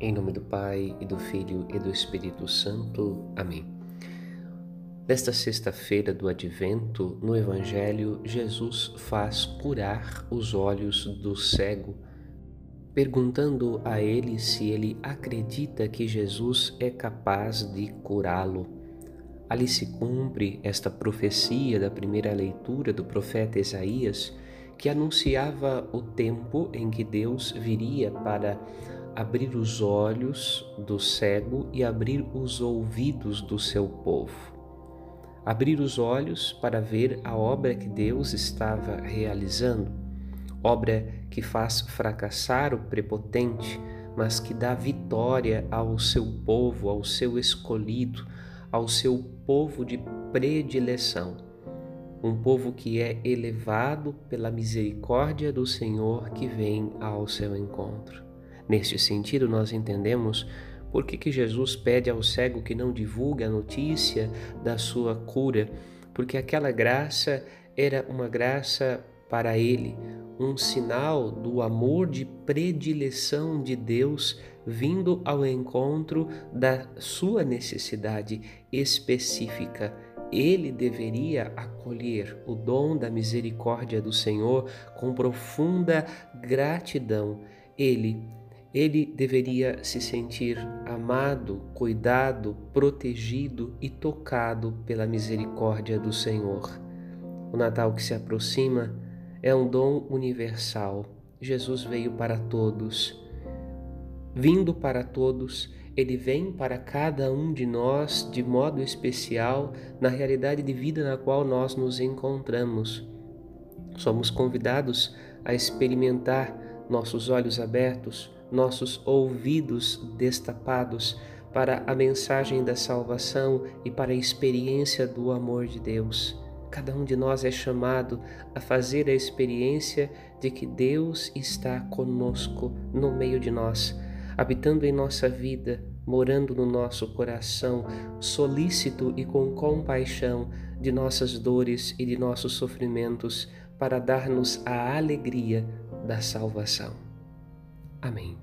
Em nome do Pai, e do Filho e do Espírito Santo. Amém. Nesta sexta-feira do Advento, no Evangelho, Jesus faz curar os olhos do cego, perguntando a ele se ele acredita que Jesus é capaz de curá-lo. Ali se cumpre esta profecia da primeira leitura do profeta Isaías, que anunciava o tempo em que Deus viria para abrir os olhos do cego e abrir os ouvidos do seu povo. Abrir os olhos para ver a obra que Deus estava realizando, obra que faz fracassar o prepotente, mas que dá vitória ao seu povo, ao seu escolhido, ao seu povo de predileção. Um povo que é elevado pela misericórdia do Senhor que vem ao seu encontro. Neste sentido, nós entendemos por que, que Jesus pede ao cego que não divulgue a notícia da sua cura, porque aquela graça era uma graça para ele, um sinal do amor de predileção de Deus vindo ao encontro da sua necessidade específica. Ele deveria acolher o dom da misericórdia do Senhor com profunda gratidão. Ele ele deveria se sentir amado, cuidado, protegido e tocado pela misericórdia do Senhor. O Natal que se aproxima é um dom universal. Jesus veio para todos. Vindo para todos, ele vem para cada um de nós de modo especial na realidade de vida na qual nós nos encontramos. Somos convidados a experimentar nossos olhos abertos, nossos ouvidos destapados para a mensagem da salvação e para a experiência do amor de Deus. Cada um de nós é chamado a fazer a experiência de que Deus está conosco no meio de nós, habitando em nossa vida, morando no nosso coração, solícito e com compaixão de nossas dores e de nossos sofrimentos, para dar-nos a alegria da salvação. Amém.